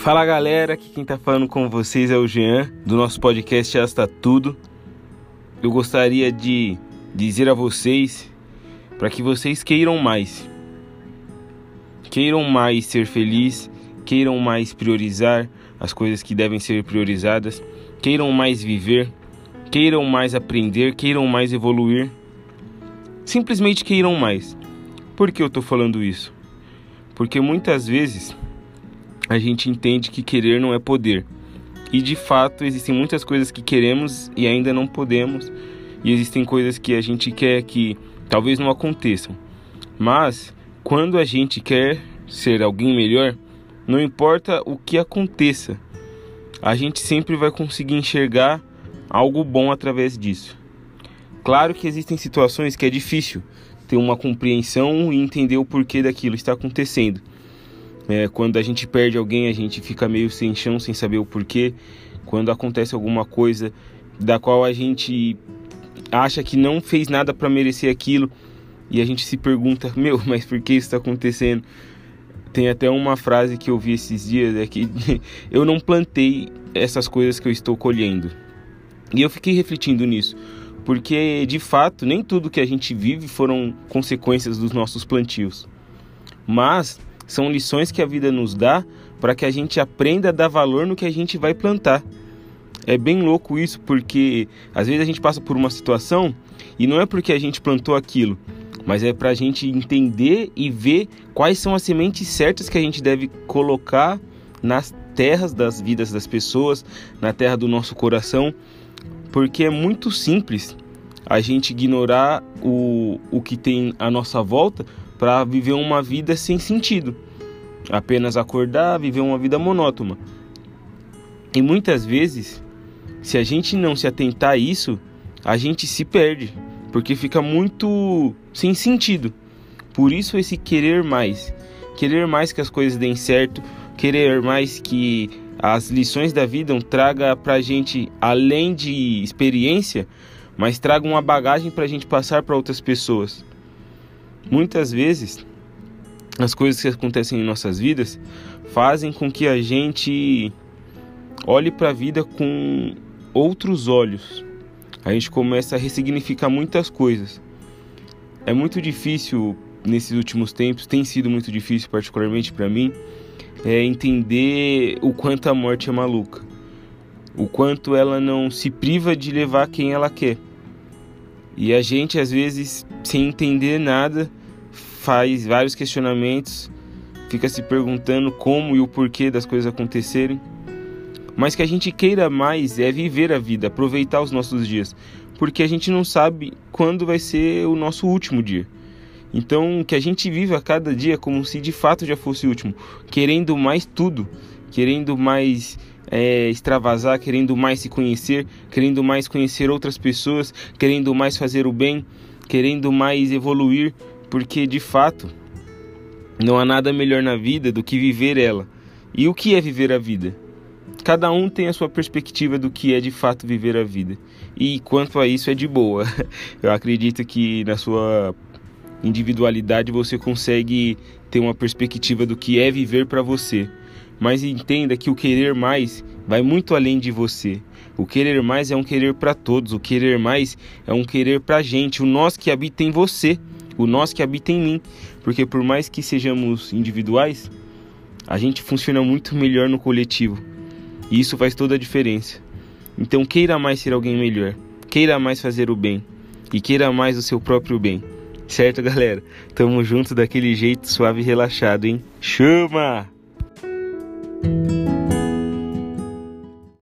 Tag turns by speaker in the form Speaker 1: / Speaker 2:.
Speaker 1: Fala galera, aqui quem tá falando com vocês é o Jean, do nosso podcast Asta Tudo. Eu gostaria de dizer a vocês para que vocês queiram mais. Queiram mais ser feliz, queiram mais priorizar as coisas que devem ser priorizadas, queiram mais viver, queiram mais aprender, queiram mais evoluir. Simplesmente queiram mais. Por que eu tô falando isso? Porque muitas vezes a gente entende que querer não é poder. E de fato existem muitas coisas que queremos e ainda não podemos, e existem coisas que a gente quer que talvez não aconteçam. Mas quando a gente quer ser alguém melhor, não importa o que aconteça, a gente sempre vai conseguir enxergar algo bom através disso. Claro que existem situações que é difícil ter uma compreensão e entender o porquê daquilo está acontecendo. É, quando a gente perde alguém, a gente fica meio sem chão, sem saber o porquê. Quando acontece alguma coisa da qual a gente acha que não fez nada para merecer aquilo e a gente se pergunta: meu, mas por que isso está acontecendo? Tem até uma frase que eu vi esses dias: é que eu não plantei essas coisas que eu estou colhendo. E eu fiquei refletindo nisso, porque de fato nem tudo que a gente vive foram consequências dos nossos plantios. Mas são lições que a vida nos dá para que a gente aprenda a dar valor no que a gente vai plantar. É bem louco isso, porque às vezes a gente passa por uma situação e não é porque a gente plantou aquilo, mas é para a gente entender e ver quais são as sementes certas que a gente deve colocar nas terras das vidas das pessoas, na terra do nosso coração, porque é muito simples a gente ignorar o, o que tem à nossa volta para viver uma vida sem sentido. Apenas acordar, viver uma vida monótona. E muitas vezes, se a gente não se atentar a isso, a gente se perde, porque fica muito sem sentido. Por isso esse querer mais, querer mais que as coisas deem certo, querer mais que as lições da vida traga pra gente além de experiência, mas traga uma bagagem pra gente passar para outras pessoas. Muitas vezes, as coisas que acontecem em nossas vidas fazem com que a gente olhe para a vida com outros olhos. A gente começa a ressignificar muitas coisas. É muito difícil nesses últimos tempos, tem sido muito difícil, particularmente para mim, é entender o quanto a morte é maluca. O quanto ela não se priva de levar quem ela quer. E a gente, às vezes, sem entender nada, faz vários questionamentos, fica se perguntando como e o porquê das coisas acontecerem. Mas que a gente queira mais é viver a vida, aproveitar os nossos dias, porque a gente não sabe quando vai ser o nosso último dia. Então, que a gente viva cada dia como se de fato já fosse o último, querendo mais tudo, querendo mais é, extravasar, querendo mais se conhecer, querendo mais conhecer outras pessoas, querendo mais fazer o bem, querendo mais evoluir, porque de fato não há nada melhor na vida do que viver ela. E o que é viver a vida? Cada um tem a sua perspectiva do que é de fato viver a vida. E quanto a isso é de boa. Eu acredito que na sua individualidade você consegue ter uma perspectiva do que é viver para você. Mas entenda que o querer mais vai muito além de você. O querer mais é um querer para todos, o querer mais é um querer para a gente, o nós que habita em você, o nós que habita em mim. Porque por mais que sejamos individuais, a gente funciona muito melhor no coletivo. E isso faz toda a diferença. Então queira mais ser alguém melhor, queira mais fazer o bem e queira mais o seu próprio bem. Certo, galera? Tamo junto daquele jeito suave e relaxado, hein? Chama!